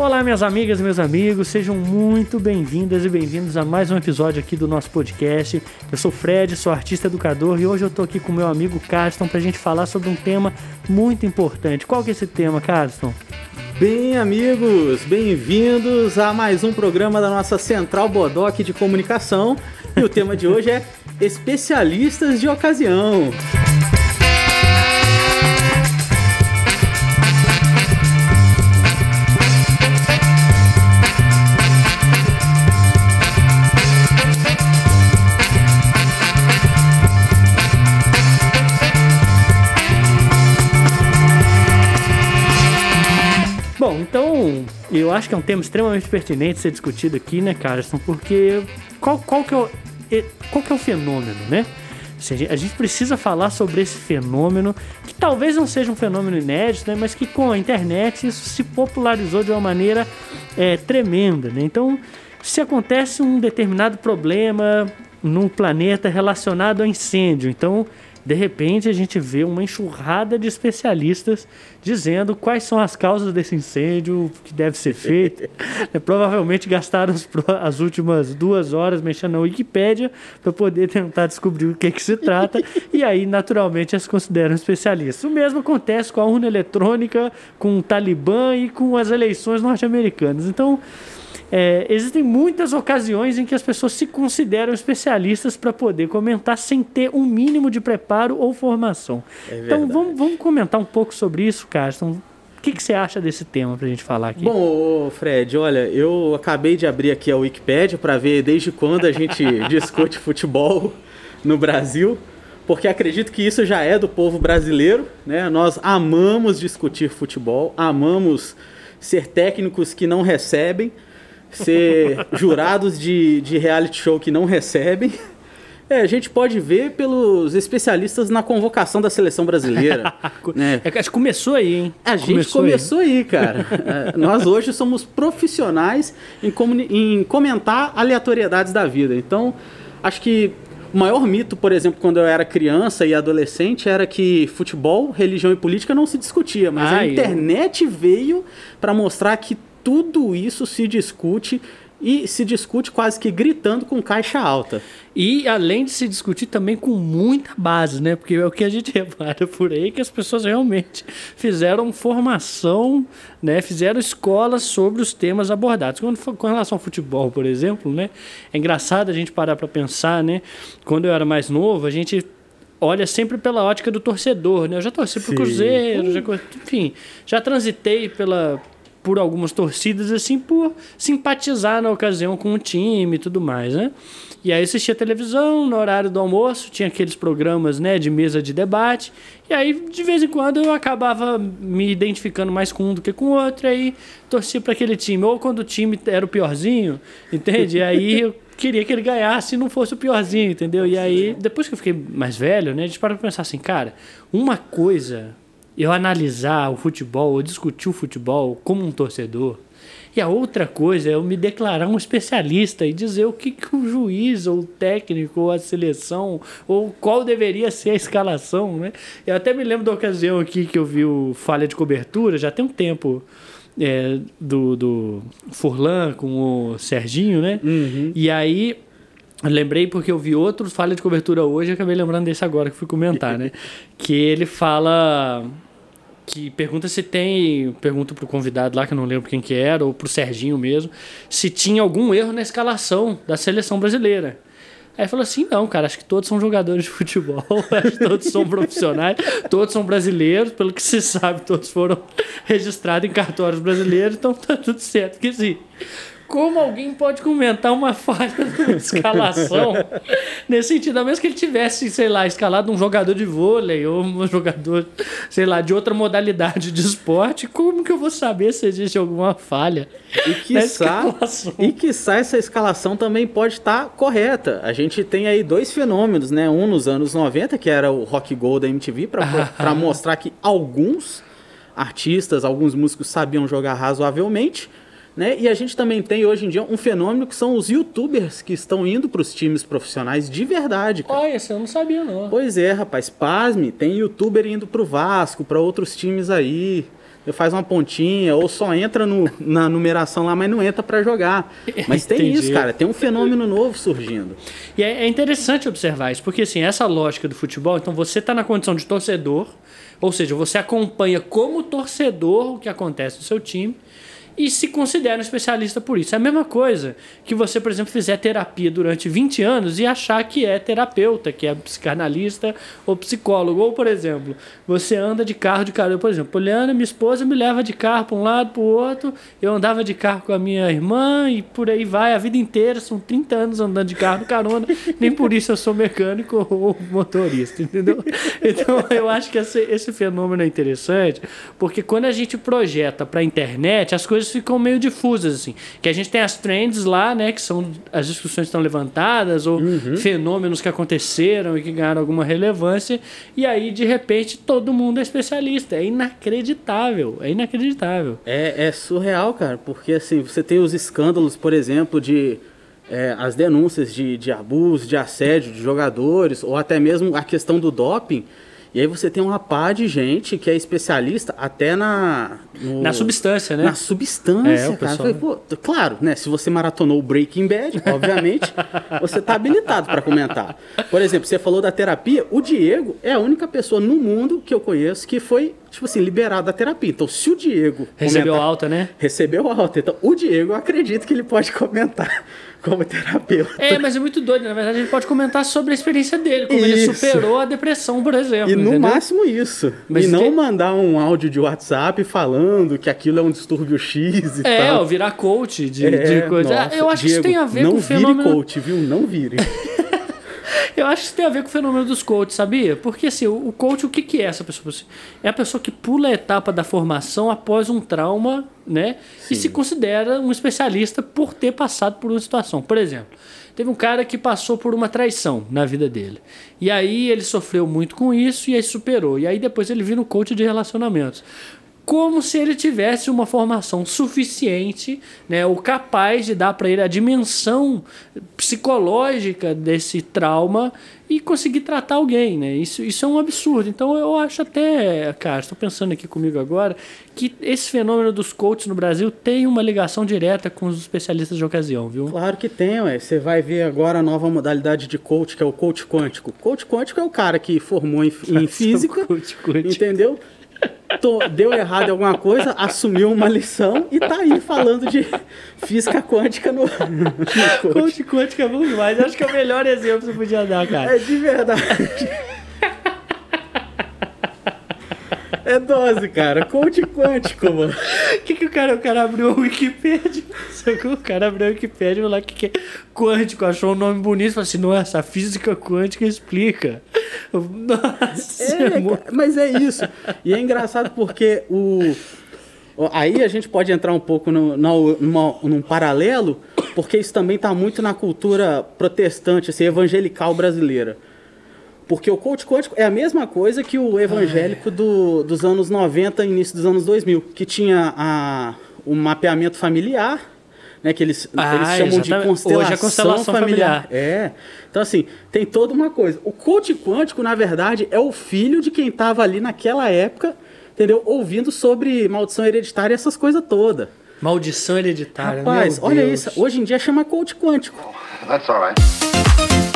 Olá, minhas amigas meus amigos, sejam muito bem-vindas e bem-vindos a mais um episódio aqui do nosso podcast. Eu sou Fred, sou artista educador e hoje eu tô aqui com meu amigo Carston pra gente falar sobre um tema muito importante. Qual que é esse tema, Carston? Bem, amigos, bem-vindos a mais um programa da nossa Central Bodoc de Comunicação. E o tema de hoje é especialistas de ocasião. Eu acho que é um tema extremamente pertinente ser discutido aqui, né, Carson? Porque qual, qual, que, é o, qual que é o fenômeno, né? A gente precisa falar sobre esse fenômeno, que talvez não seja um fenômeno inédito, né, mas que com a internet isso se popularizou de uma maneira é, tremenda. Né? Então, se acontece um determinado problema num planeta relacionado ao incêndio, então de repente a gente vê uma enxurrada de especialistas dizendo quais são as causas desse incêndio, o que deve ser feito. é, provavelmente gastaram as últimas duas horas mexendo na Wikipédia para poder tentar descobrir o que, que se trata, e aí naturalmente as consideram especialistas. O mesmo acontece com a urna eletrônica, com o Talibã e com as eleições norte-americanas. Então, é, existem muitas ocasiões em que as pessoas se consideram especialistas para poder comentar sem ter um mínimo de preparo ou formação. É então vamos, vamos comentar um pouco sobre isso, Carson. O que, que você acha desse tema para a gente falar aqui? Bom, Fred, olha, eu acabei de abrir aqui a Wikipedia para ver desde quando a gente discute futebol no Brasil, porque acredito que isso já é do povo brasileiro, né? Nós amamos discutir futebol, amamos ser técnicos que não recebem, ser jurados de, de reality show que não recebem. É, a gente pode ver pelos especialistas na convocação da seleção brasileira. né? É, acho que começou aí, hein? A gente começou, começou aí. aí, cara. é, nós hoje somos profissionais em, em comentar aleatoriedades da vida. Então, acho que o maior mito, por exemplo, quando eu era criança e adolescente, era que futebol, religião e política não se discutia, mas a internet veio para mostrar que tudo isso se discute e se discute quase que gritando com caixa alta. E além de se discutir também com muita base, né? Porque é o que a gente repara por aí que as pessoas realmente fizeram formação, né? Fizeram escolas sobre os temas abordados. Quando, com relação ao futebol, por exemplo, né? É engraçado a gente parar para pensar, né? Quando eu era mais novo, a gente olha sempre pela ótica do torcedor, né? Eu já torci pro Cruzeiro, já, enfim, já transitei pela por algumas torcidas, assim, por simpatizar na ocasião com o time e tudo mais, né? E aí assistia televisão no horário do almoço, tinha aqueles programas, né, de mesa de debate, e aí de vez em quando eu acabava me identificando mais com um do que com o outro, e aí torcia para aquele time, ou quando o time era o piorzinho, entende? E aí eu queria que ele ganhasse e não fosse o piorzinho, entendeu? E aí, depois que eu fiquei mais velho, né, a gente para pensar assim, cara, uma coisa eu analisar o futebol, ou discutir o futebol como um torcedor. E a outra coisa é eu me declarar um especialista e dizer o que, que o juiz, ou o técnico, ou a seleção, ou qual deveria ser a escalação. Né? Eu até me lembro da ocasião aqui que eu vi o Falha de Cobertura, já tem um tempo, é, do, do Furlan com o Serginho, né? Uhum. E aí Lembrei porque eu vi outros falha de cobertura hoje e acabei lembrando desse agora que fui comentar, né? que ele fala que pergunta se tem, pergunta pro convidado lá, que eu não lembro quem que era, ou pro Serginho mesmo, se tinha algum erro na escalação da seleção brasileira. Aí falou assim: não, cara, acho que todos são jogadores de futebol, acho que todos são profissionais, todos são brasileiros, pelo que se sabe, todos foram registrados em cartórios brasileiros, então tá tudo certo que sim. Como alguém pode comentar uma falha de escalação nesse sentido? A menos que ele tivesse, sei lá, escalado um jogador de vôlei ou um jogador, sei lá, de outra modalidade de esporte, como que eu vou saber se existe alguma falha? E que e que essa escalação também pode estar correta. A gente tem aí dois fenômenos, né? Um nos anos 90, que era o Rock Go da MTV, para mostrar que alguns artistas, alguns músicos sabiam jogar razoavelmente né? E a gente também tem hoje em dia um fenômeno que são os youtubers que estão indo para os times profissionais de verdade. Cara. Olha, esse eu não sabia não. Pois é, rapaz, pasme, tem youtuber indo para o Vasco, para outros times aí. faz uma pontinha, ou só entra no, na numeração lá, mas não entra para jogar. Mas tem isso, cara, tem um fenômeno novo surgindo. E é, é interessante observar isso, porque assim, essa lógica do futebol, então você está na condição de torcedor, ou seja, você acompanha como torcedor o que acontece no seu time e se considera um especialista por isso. É a mesma coisa que você, por exemplo, fizer terapia durante 20 anos e achar que é terapeuta, que é psicanalista ou psicólogo. Ou, por exemplo, você anda de carro de carona. Por exemplo, Poliana, minha esposa, me leva de carro para um lado, para o outro. Eu andava de carro com a minha irmã e por aí vai a vida inteira. São 30 anos andando de carro de carona. Nem por isso eu sou mecânico ou motorista, entendeu? Então, eu acho que esse, esse fenômeno é interessante, porque quando a gente projeta para a internet, as coisas ficam meio difusas, assim. Que a gente tem as trends lá, né, que são as discussões que estão levantadas, ou fenômenos que aconteceram e que ganharam alguma relevância, e aí, de repente, todo mundo é especialista. É inacreditável, é inacreditável. É, é surreal, cara, porque assim, você tem os escândalos, por exemplo, de é, as denúncias de, de abuso, de assédio de jogadores, ou até mesmo a questão do doping. E aí você tem uma pá de gente que é especialista até na... no- Na substância, né? Na substância, É, o cara. pessoal- falei, pô, t- claro, né? Se você maratonou o Breaking Bad, obviamente, você tá habilitado para comentar. Por exemplo, você falou da terapia. O Diego é a única pessoa no mundo que eu conheço que foi, tipo assim, liberado da terapia. Então, se o Diego Recebeu comentar- alta, né? recebeu alta. Então, o Diego, eu acredito que ele pode comentar como terapeuta. É, mas é muito doido. Na verdade, ele pode comentar sobre a experiência dele, como ele Isso. superou a depressão, por exemplo. E no entendeu? máximo isso. Mas e não tem- mandar um áudio de WhatsApp falando que aquilo é um distúrbio X e É, tal. ó, virar coach de, É, de coisa. nossa, Ah, eu acho que isso Diego, tem a ver não com o fenômeno. vire coach, viu? Não vire. Eu acho que isso tem a ver com o fenômeno dos coaches, sabia? Porque assim, o coach, o que, que é essa pessoa? É a pessoa que pula a etapa da formação após um trauma, né? E se considera um especialista por ter passado por uma situação. Por exemplo, teve um cara que passou por uma traição na vida dele. E aí ele sofreu muito com isso e aí superou. E aí depois ele vira um coach de relacionamentos como se ele tivesse uma formação suficiente, né, ou capaz de dar para ele a dimensão psicológica desse trauma e conseguir tratar alguém, né? Isso, isso é um absurdo. Então eu acho até, cara, estou pensando aqui comigo agora que esse fenômeno dos coaches no Brasil tem uma ligação direta com os especialistas de ocasião, viu? Claro que tem, ué. Você vai ver agora a nova modalidade de coach, que é o coach quântico. Coach quântico é o cara que formou em, em física, entendeu? Deu errado em alguma coisa, assumiu uma lição e tá aí falando de física quântica no, no coach. Quântico é bom demais. Acho que é o melhor exemplo que você podia dar, cara. É de verdade. É dose, cara. Coach quântico, mano. O que, que o cara, o cara abriu o Wikipedia? Sacou? O cara abriu o Wikipedia e falou que, que é quântico, achou um nome bonito, falou assim, nossa, a física quântica explica. Nossa, É, cara, mas é isso. E é engraçado porque o. Aí a gente pode entrar um pouco no, no, numa- num paralelo, porque isso também está muito na cultura protestante, assim, evangelical brasileira. Porque o coach quântico é a mesma coisa que o evangélico do, dos anos 90 e início dos anos 2000, que tinha a, o mapeamento familiar, né, que eles, Ah, eles chamam de exatamente. constelação, Hoje é constelação familiar. É. Então, assim, tem toda uma coisa. O coach quântico, na verdade, é o filho de quem estava ali naquela época, entendeu? Ouvindo sobre maldição hereditária e essas coisas todas. Maldição hereditária. Rapaz, meu olha Deus. isso. Hoje em dia chama coach quântico. That's all right.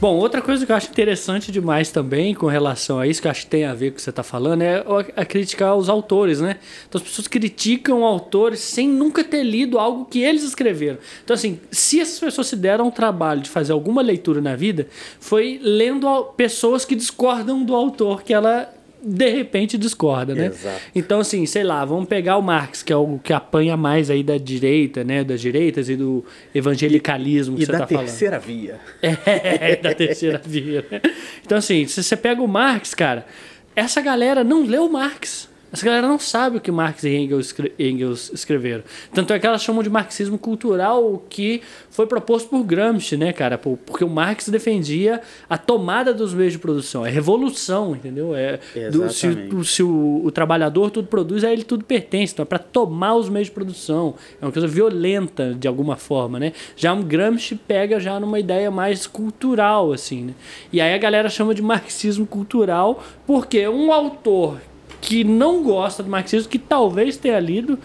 Bom, outra coisa que eu acho interessante demais também com relação a isso, que eu acho que tem a ver com o que você está falando, é a, criticar os autores, né? Então as pessoas criticam autores sem nunca ter lido algo que eles escreveram. Então, assim, se essas pessoas se deram o trabalho de fazer alguma leitura na vida, foi lendo pessoas que discordam do autor que ela de repente discorda, né? Exato. Então, assim, sei lá, vamos pegar o Marx, que é o que apanha mais aí da direita, né? Das direitas e do evangelicalismo que E você da tá falando. terceira via. É, da terceira via. né? Então, assim, se você pega o Marx, cara, essa galera não leu Marx. Essa galera não sabe o que Marx e Engels, Engels escreveram. Tanto é que elas chamam de marxismo cultural o que foi proposto por Gramsci, né, cara? Porque o Marx defendia a tomada dos meios de produção, é revolução, entendeu? É do, se, se o, o, trabalhador tudo produz, aí ele tudo pertence. Então é para tomar os meios de produção. É uma coisa violenta, de alguma forma, né? Já um Gramsci pega já numa ideia mais cultural, assim, né? E aí a galera chama de marxismo cultural porque um autor que não gosta do marxismo, que talvez tenha lido,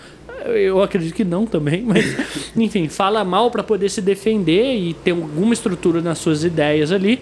eu acredito que não também, mas enfim, fala mal para poder se defender e ter alguma estrutura nas suas ideias ali.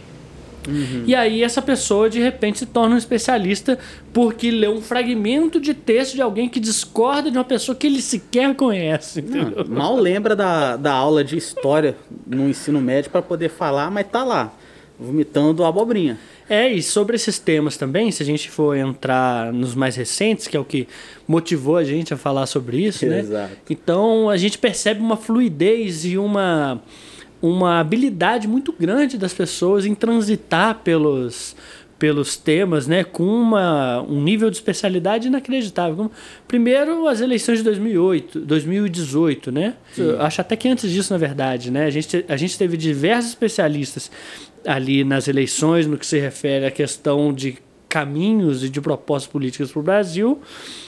Uhum. E aí essa pessoa de repente se torna um especialista porque lê um fragmento de texto de alguém que discorda de uma pessoa que ele sequer conhece. Não, mal lembra da, da aula de história no ensino médio para poder falar, mas tá lá, vomitando abobrinha. É, e sobre esses temas também, se a gente for entrar nos mais recentes, que é o que motivou a gente a falar sobre isso, né? Exato. Então a gente percebe uma fluidez e uma, uma habilidade muito grande das pessoas em transitar pelos, pelos temas, né, com uma, um nível de especialidade inacreditável. Primeiro, as eleições de 2008, 2018, né? Acho até que antes disso, na verdade, né? A gente, a gente teve diversos especialistas ali nas eleições no que se refere à questão de caminhos e de propostas políticas para o Brasil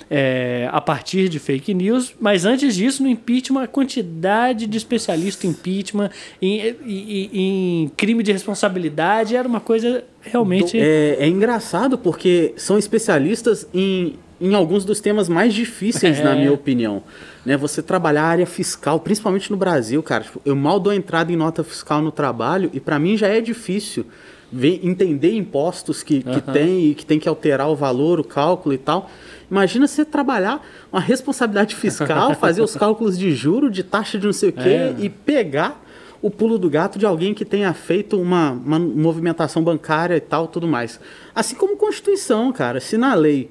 é, a partir de fake news, mas antes disso, no impeachment, a quantidade de especialistas em impeachment, em, em, em, crime de responsabilidade, era uma coisa realmente. É, é engraçado porque são especialistas em, em alguns dos temas mais difíceis, é. na minha opinião. Né, você trabalhar a área fiscal, principalmente no Brasil, cara. Tipo, eu mal dou entrada em nota fiscal no trabalho e para mim já é difícil ver, entender impostos que, que uhum. tem e que tem que alterar o valor, o cálculo e tal. Imagina você trabalhar uma responsabilidade fiscal, fazer os cálculos de juro, de taxa de não sei o quê é. e pegar o pulo do gato de alguém que tenha feito uma, uma movimentação bancária e tal, tudo mais. Assim como Constituição, cara. Se na lei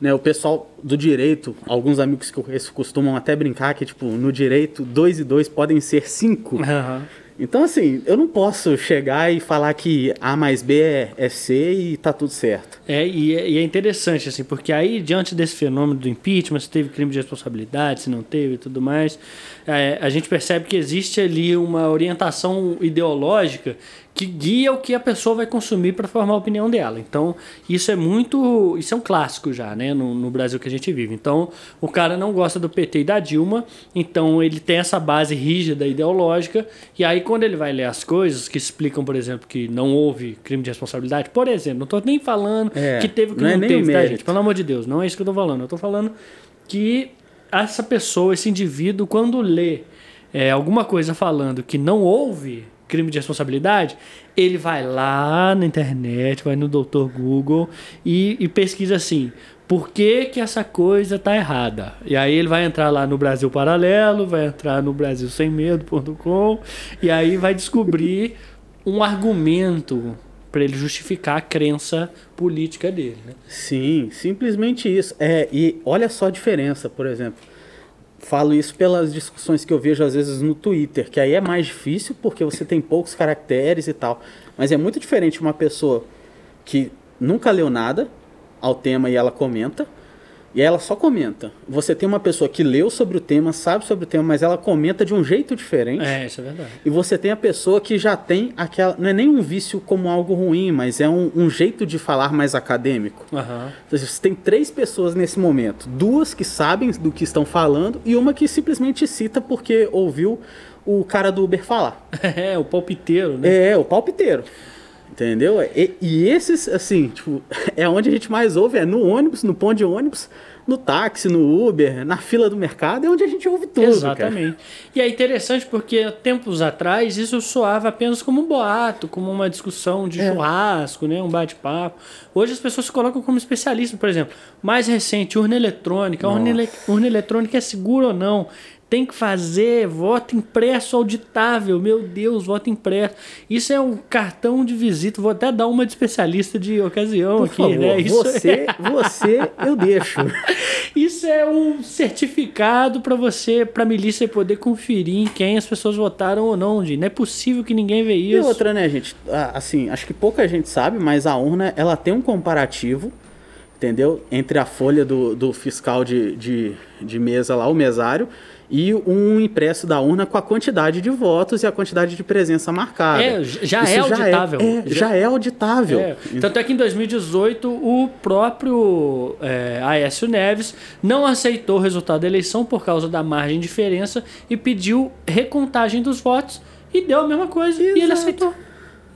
né, o pessoal do direito, alguns amigos que eu conheço costumam até brincar que, tipo, no direito, dois e dois podem ser cinco. Uhum. Então, assim, eu não posso chegar e falar que A mais B é, é C e tá tudo certo. É e, é, e é interessante, assim, porque aí, diante desse fenômeno do impeachment, se teve crime de responsabilidade, se não teve e tudo mais, é, a gente percebe que existe ali uma orientação ideológica que guia o que a pessoa vai consumir para formar a opinião dela. Então, isso é muito. Isso é um clássico já, né? No, no, Brasil que a gente vive. Então, o cara não gosta do PT e da Dilma, então ele tem essa base rígida ideológica, e aí quando ele vai ler as coisas que explicam, por exemplo, que não houve crime de responsabilidade, por exemplo, não estou nem falando é, que teve o que não, não é teve, tá, gente? Pelo amor de Deus, não é isso que eu estou falando. Eu estou falando que essa pessoa, esse indivíduo, quando lê é, alguma coisa falando que não houve crime de responsabilidade, ele vai lá na internet, vai no Dr. Google e, e pesquisa assim, por que, que essa coisa tá errada? E aí ele vai entrar lá no Brasil Paralelo, vai entrar no Brasil Sem Medo.com e aí vai descobrir um argumento para ele justificar a crença política dele. Né? Sim, simplesmente isso. É, e olha só a diferença, por exemplo falo isso pelas discussões que eu vejo às vezes no Twitter, que aí é mais difícil porque você tem poucos caracteres e tal. Mas é muito diferente uma pessoa que nunca leu nada ao tema e ela comenta, e ela só comenta. Você tem uma pessoa que leu sobre o tema, sabe sobre o tema, mas ela comenta de um jeito diferente. É, isso é verdade. E você tem a pessoa que já tem aquela. Não é nem um vício como algo ruim, mas é um, um jeito de falar mais acadêmico. Uhum. Você tem três pessoas nesse momento: duas que sabem do que estão falando e uma que simplesmente cita porque ouviu o cara do Uber falar. É, o palpiteiro, né? É, o palpiteiro. Entendeu? E, e, esses, assim, tipo, é onde a gente mais ouve, é no ônibus, no ponto de ônibus, no táxi, no Uber, na fila do mercado, é onde a gente ouve tudo. Exatamente. Cara. E é interessante porque tempos atrás isso soava apenas como um boato, como uma discussão de é. churrasco, né? um bate-papo. Hoje as pessoas se colocam como especialistas, por exemplo, mais recente, urna eletrônica. Urna, ele, urna eletrônica é segura ou não? Tem que fazer voto impresso auditável. Meu Deus, voto impresso. Isso é um cartão de visita. Vou até dar uma de especialista de ocasião Por aqui, favor, né? Isso você, é... você, eu deixo. Isso é um certificado para você, para a milícia poder conferir em quem as pessoas votaram ou não. Não é possível que ninguém veja isso. E outra, né, gente? Assim, acho que pouca gente sabe, mas a urna ela tem um comparativo entendeu? Entre a folha do, do fiscal de, de, de mesa lá, o mesário, e um impresso da urna com a quantidade de votos e a quantidade de presença marcada. É, já Isso é auditável. Já é, é, já é auditável. É. Tanto é que em 2018 o próprio é, Aécio Neves não aceitou o resultado da eleição por causa da margem de diferença e pediu recontagem dos votos e deu a mesma coisa Exato. e ele aceitou.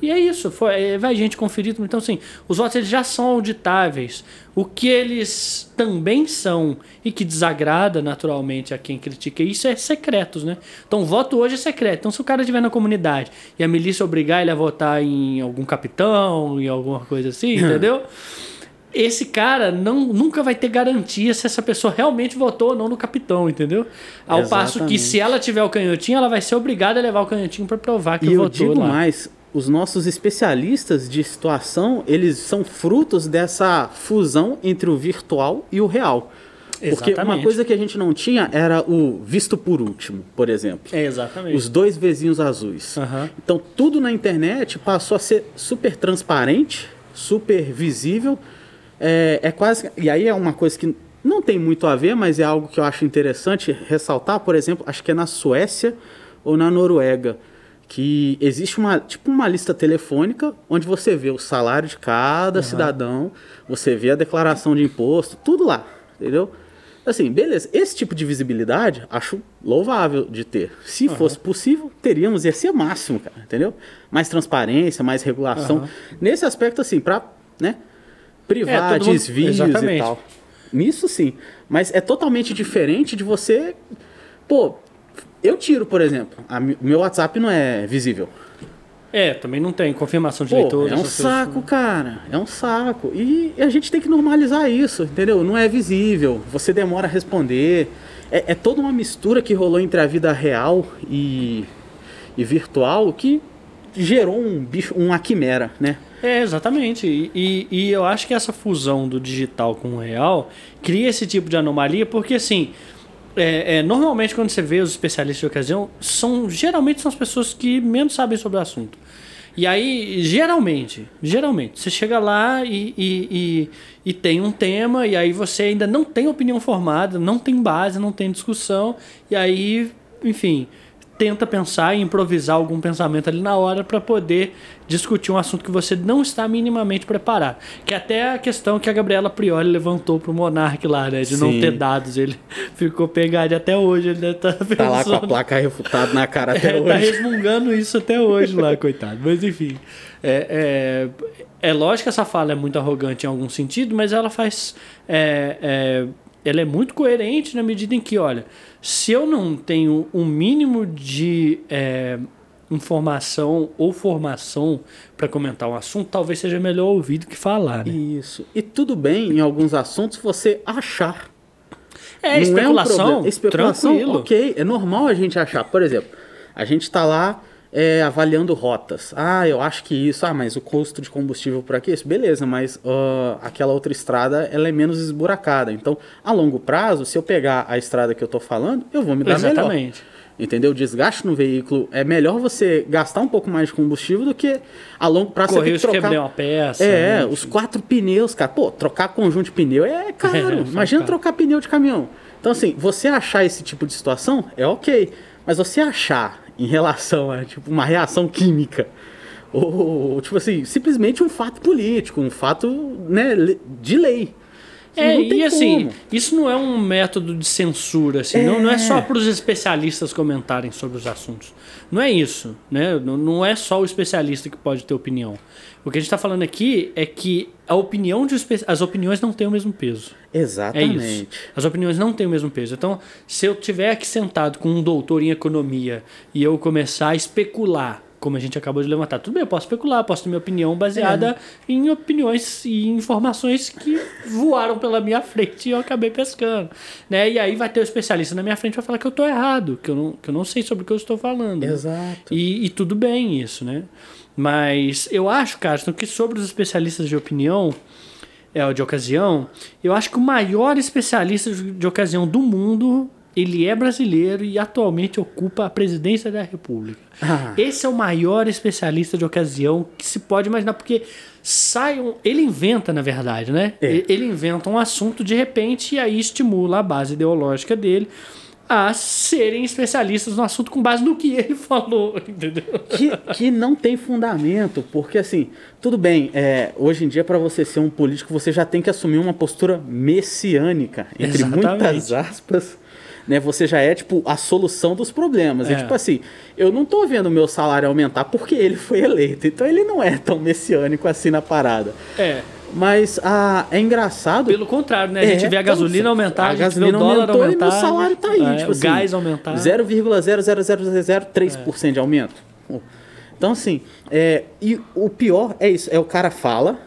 E é isso, foi, é, vai gente conferir. Então, assim, os votos eles já são auditáveis. O que eles também são e que desagrada naturalmente a quem critica isso é secretos, né? Então, o voto hoje é secreto. Então, se o cara estiver na comunidade e a milícia obrigar ele a votar em algum capitão, em alguma coisa assim, entendeu? esse cara não, nunca vai ter garantia se essa pessoa realmente votou ou não no capitão, entendeu? Ao Exatamente. passo que se ela tiver o canhotinho, ela vai ser obrigada a levar o canhotinho para provar que e votou eu digo lá. mais, os nossos especialistas de situação, eles são frutos dessa fusão entre o virtual e o real. Porque exatamente. uma coisa que a gente não tinha era o visto por último, por exemplo. É, exatamente. Os dois vizinhos azuis. Uhum. Então, tudo na internet passou a ser super transparente, super visível. É, é quase. E aí é uma coisa que não tem muito a ver, mas é algo que eu acho interessante ressaltar. Por exemplo, acho que é na Suécia ou na Noruega que existe uma tipo uma lista telefônica onde você vê o salário de cada uhum. cidadão, você vê a declaração de imposto, tudo lá, entendeu? Assim, beleza, esse tipo de visibilidade acho louvável de ter. Se uhum. fosse possível, teríamos, ia ser máximo, cara, entendeu? Mais transparência, mais regulação. Uhum. Nesse aspecto, assim, para né, privar é, desvios mundo... e tal. Nisso sim. Mas é totalmente diferente de você. Pô, eu tiro, por exemplo. A, meu WhatsApp não é visível. É, também não tem confirmação de Pô, leitor. É um saco, coisas. cara. É um saco. E a gente tem que normalizar isso, entendeu? Não é visível. Você demora a responder. É, é toda uma mistura que rolou entre a vida real e, e virtual que gerou um bicho, uma quimera, né? É, exatamente. E, e, e eu acho que essa fusão do digital com o real cria esse tipo de anomalia, porque assim é, é, normalmente quando você vê os especialistas de ocasião, são geralmente são as pessoas que menos sabem sobre o assunto. E aí, geralmente, geralmente, você chega lá e, e, e, e, tem um tema, e aí você ainda não tem opinião formada, não tem base, não tem discussão, e aí, enfim, tenta pensar e improvisar algum pensamento ali na hora para poder discutir um assunto que você não está minimamente preparado. Que é até a questão que a Gabriela Prioli levantou pro Monark lá, né? De Sim. não ter dados. Ele ficou pegado até hoje. Ele tá, pensando... tá lá com a placa refutada na cara até é, hoje. Tá resmungando isso até hoje lá, coitado. Mas enfim. É, é, é lógico que essa fala é muito arrogante em algum sentido, mas ela faz. É, é, ela é muito coerente na medida em que, olha, se eu não tenho um mínimo de é, informação ou formação para comentar um assunto, talvez seja melhor ouvir do que falar. Né? Isso. E tudo bem em alguns assuntos você achar. É, não especulação. É um especulação, tranquilo. ok. É normal a gente achar. Por exemplo, a gente está lá é, avaliando rotas. Ah, eu acho que isso. Ah, mas o custo de combustível por aqui, isso, beleza, mas uh, aquela outra estrada ela é menos esburacada. Então, a longo prazo, se eu pegar a estrada que eu estou falando, eu vou me dar Exatamente. melhor. Entendeu? O desgaste no veículo é melhor você gastar um pouco mais de combustível do que a longo prazo Correr você tem que trocar. uma peça. É, né? os quatro pneus, cara. Pô, trocar conjunto de pneu é caro. É, Imagina caro. trocar pneu de caminhão. Então, assim, você achar esse tipo de situação é ok. Mas você achar em relação a tipo, uma reação química. Ou, tipo assim, simplesmente um fato político, um fato né, de lei. É, e assim, como. isso não é um método de censura, assim, é. Não, não é só para os especialistas comentarem sobre os assuntos. Não é isso, né? Não, não é só o especialista que pode ter opinião. O que a gente está falando aqui é que a opinião de as opiniões não têm o mesmo peso. Exatamente. É isso. As opiniões não têm o mesmo peso. Então, se eu tiver aqui sentado com um doutor em economia e eu começar a especular como a gente acabou de levantar. Tudo bem, eu posso especular, posso ter minha opinião baseada é. em opiniões e informações que voaram pela minha frente e eu acabei pescando. Né? E aí vai ter o um especialista na minha frente vai falar que eu estou errado, que eu, não, que eu não sei sobre o que eu estou falando. Exato. E, e tudo bem isso, né? Mas eu acho, Carson, que sobre os especialistas de opinião, é, de ocasião, eu acho que o maior especialista de ocasião do mundo ele é brasileiro e atualmente ocupa a presidência da República. Ah. Esse é o maior especialista de ocasião que se pode imaginar, porque sai um, ele inventa, na verdade, né? É. Ele inventa um assunto de repente e aí estimula a base ideológica dele a serem especialistas no assunto com base no que ele falou, entendeu? que, que não tem fundamento, porque assim, tudo bem, é, hoje em dia para você ser um político você já tem que assumir uma postura messiânica, entre Exatamente. muitas aspas, né? Você já é tipo a solução dos problemas. É. É. tipo assim, eu não tô vendo o meu salário aumentar porque ele foi eleito, então ele não é tão messiânico assim na parada. É. Mas ah, é engraçado. Pelo contrário, né? A gente É, vê a então, gasolina aumentar, a, a gasolina o aumentou aumentar. e meu salário tá aí, é, tipo o assim, gás aumentar. 0,00003% de aumento. Então, assim, é, e o pior é isso, é o cara fala,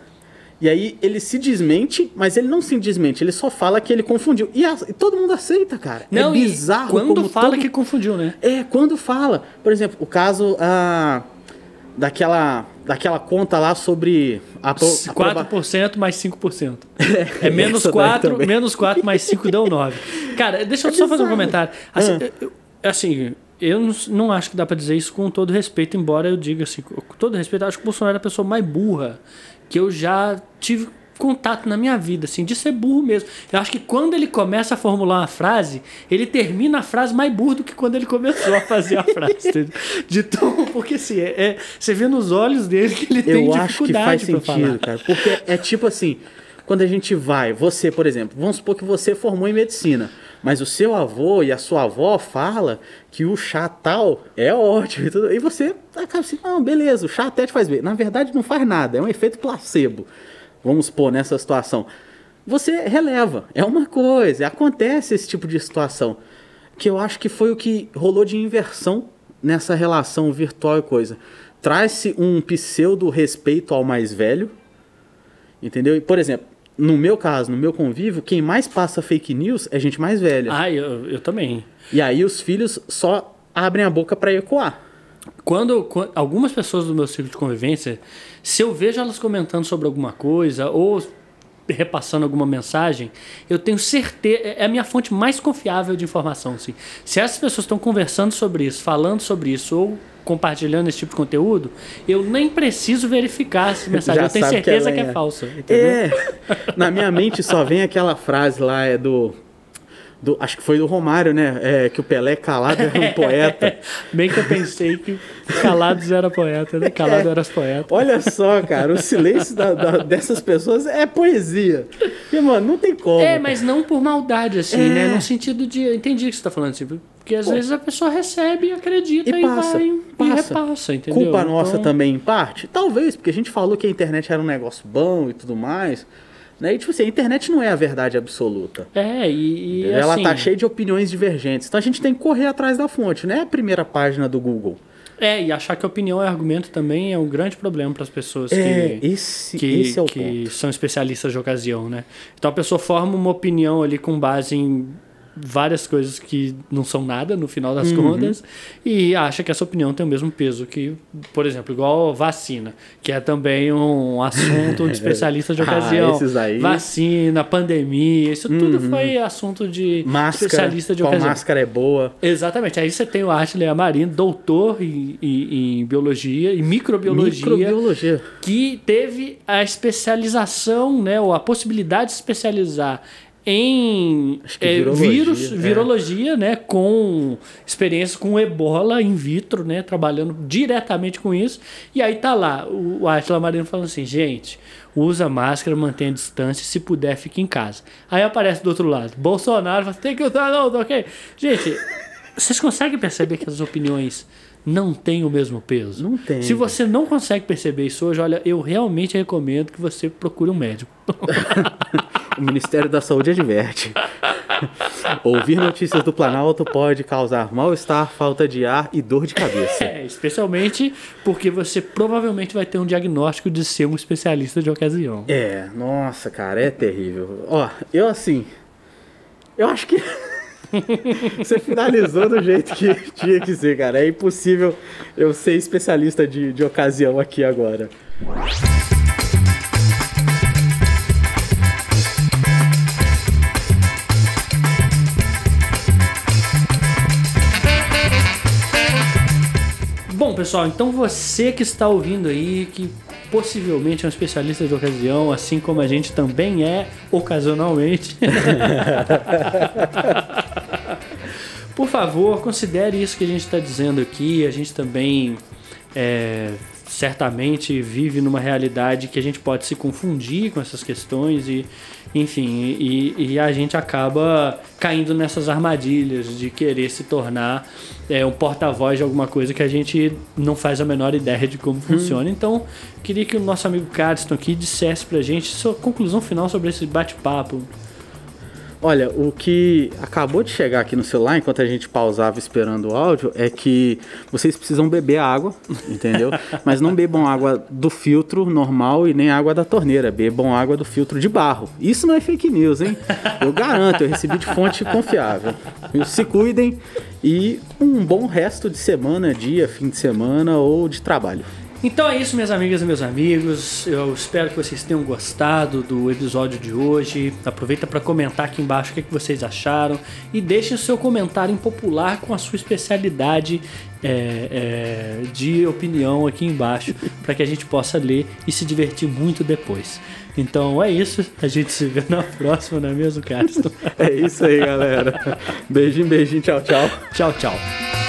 e aí ele se desmente, mas ele não se desmente, ele só fala que ele confundiu. E, a- e todo mundo aceita, cara. Não, é bizarro quando fala todo- que confundiu, né? É, quando fala. Por exemplo, o caso ah, daquela, daquela conta lá sobre... A, pro- a proba- 4% mais 5%. É menos essa daí 4, também. menos 4 mais 5 deu 9. Cara, deixa eu só fazer um comentário. Assim, Ah. eu, assim, eu não, não acho que dá pra dizer isso com todo respeito, embora eu diga assim, com todo respeito, acho que o Bolsonaro é a pessoa mais burra que eu já tive contato na minha vida, assim, de ser burro mesmo. Eu acho que quando ele começa a formular uma frase, ele termina a frase mais burro do que quando ele começou a fazer a frase. De tão, porque assim, é, é- você vê nos olhos dele que ele tem Eu que dificuldade faz pra falar. cara. Porque é tipo assim, quando a gente vai, você, por exemplo, vamos supor que você formou em medicina, mas o seu avô e a sua avó fala que o chá tal é ótimo e tudo, e você acaba assim, não, beleza, o chá até te faz bem. Na verdade não faz nada, é um efeito placebo. Vamos supor nessa situação. Você releva, é uma coisa, acontece esse tipo de situação. Que eu acho que foi o que rolou de inversão nessa relação virtual e coisa. Traz-se um pseudo respeito ao mais velho, entendeu? E, por exemplo, no meu caso, no meu convívio, quem mais passa fake news é gente mais velha. Ah, eu, eu também. E aí os filhos só abrem a boca para ecoar. Quando, quan- algumas pessoas do meu ciclo de convivência, se eu vejo elas comentando sobre alguma coisa ou repassando alguma mensagem, eu tenho certeza, é a minha fonte mais confiável de informação. Assim. Se essas pessoas estão conversando sobre isso, falando sobre isso ou compartilhando esse tipo de conteúdo, eu nem preciso verificar essa mensagem. Já eu tenho certeza que que, é é. falsa. Entendeu? É. Na minha mente só vem aquela frase lá, é do. Do acho que foi do Romário, né? É, que o Pelé calado era um poeta. Bem que eu pensei que Calados era poeta, né? Calado É. eras poeta. Olha só, cara, o silêncio da- da- dessas pessoas é poesia. E, mano, não tem como. É, mas não por maldade, assim, É. né? No sentido de. eu Entendi o que você tá falando, assim, porque às Pô. vezes a pessoa recebe e acredita E e, passa, vai e passa. repassa, entendeu? Culpa nossa Então, também, em parte? Talvez, porque a gente falou que a internet era um negócio bom e tudo mais. Né? E, tipo assim, a internet não é a verdade absoluta. É, e. e Ela assim, tá cheia de opiniões divergentes. Então a gente tem que correr atrás da fonte, não é a primeira página do Google. É, e achar que opinião é argumento também é um grande problema para as pessoas É, que. esse, que, esse é o que são especialistas de ocasião, né? Então a pessoa forma uma opinião ali com base em várias coisas que não são nada no final das Uhum. contas e acha que essa opinião tem o mesmo peso que, por exemplo, igual vacina, que é também um assunto de especialista de Ah, ocasião. esses aí. Vacina, pandemia, isso tudo foi assunto de Máscara, especialista de qual ocasião. máscara é boa. Exatamente. Aí você tem o Ashley Amarino, doutor em, em- em biologia e microbiologia, Microbiologia. que teve a especialização, né, ou a possibilidade de se especializar em eh, virologia, vírus, é. virologia, né, com experiência com ebola in vitro, né, trabalhando diretamente com isso. E aí tá lá o, o Ashley Amarino falando assim, gente, usa máscara, mantenha a distância, se puder, fique em casa. Aí aparece do outro lado, Bolsonaro, fala, tem que usar, não, ok. Gente, vocês conseguem perceber que as opiniões não têm o mesmo peso? Não tem, Se você não consegue perceber isso hoje, olha, eu realmente recomendo que você procure um médico. O Ministério da Saúde adverte. Ouvir notícias do Planalto pode causar mal-estar, falta de ar e dor de cabeça. É, especialmente porque você provavelmente vai ter um diagnóstico de ser um especialista de ocasião. É, nossa, cara, é terrível. Ó, eu assim. Eu acho que. Você finalizou do jeito que tinha que ser, cara. É impossível eu ser especialista de, de ocasião aqui agora. Pessoal, então você que está ouvindo aí, que possivelmente é um especialista de ocasião, assim como a gente também é ocasionalmente. Por favor, considere isso que a gente está dizendo aqui. A gente também é, certamente vive numa realidade que a gente pode se confundir com essas questões e, enfim, e, e a gente acaba caindo nessas armadilhas de querer se tornar é, um porta-voz de alguma coisa que a gente não faz a menor ideia de como funciona. Hum. Então, queria que o nosso amigo Carston aqui dissesse pra gente sua conclusão final sobre esse bate-papo. Olha, o que acabou de chegar aqui no celular, enquanto a gente pausava esperando o áudio, é que vocês precisam beber água, entendeu? Mas não bebam água do filtro normal e nem água da torneira, bebam água do filtro de barro. Isso não é fake news, hein? Eu garanto, eu recebi de fonte confiável. Se cuidem e um bom resto de semana, dia, fim de semana ou de trabalho. Então é isso, minhas amigas e meus amigos. Eu espero que vocês tenham gostado do episódio de hoje. Aproveita para comentar aqui embaixo o que, vocês acharam e deixe o seu comentário impopular com a sua especialidade é, é, de opinião aqui embaixo para que a gente possa ler e se divertir muito depois. Então é isso. A gente se vê na próxima, não é mesmo, Carlos? é isso aí, galera. Beijinho, beijinho. Tchau, tchau. Tchau, tchau.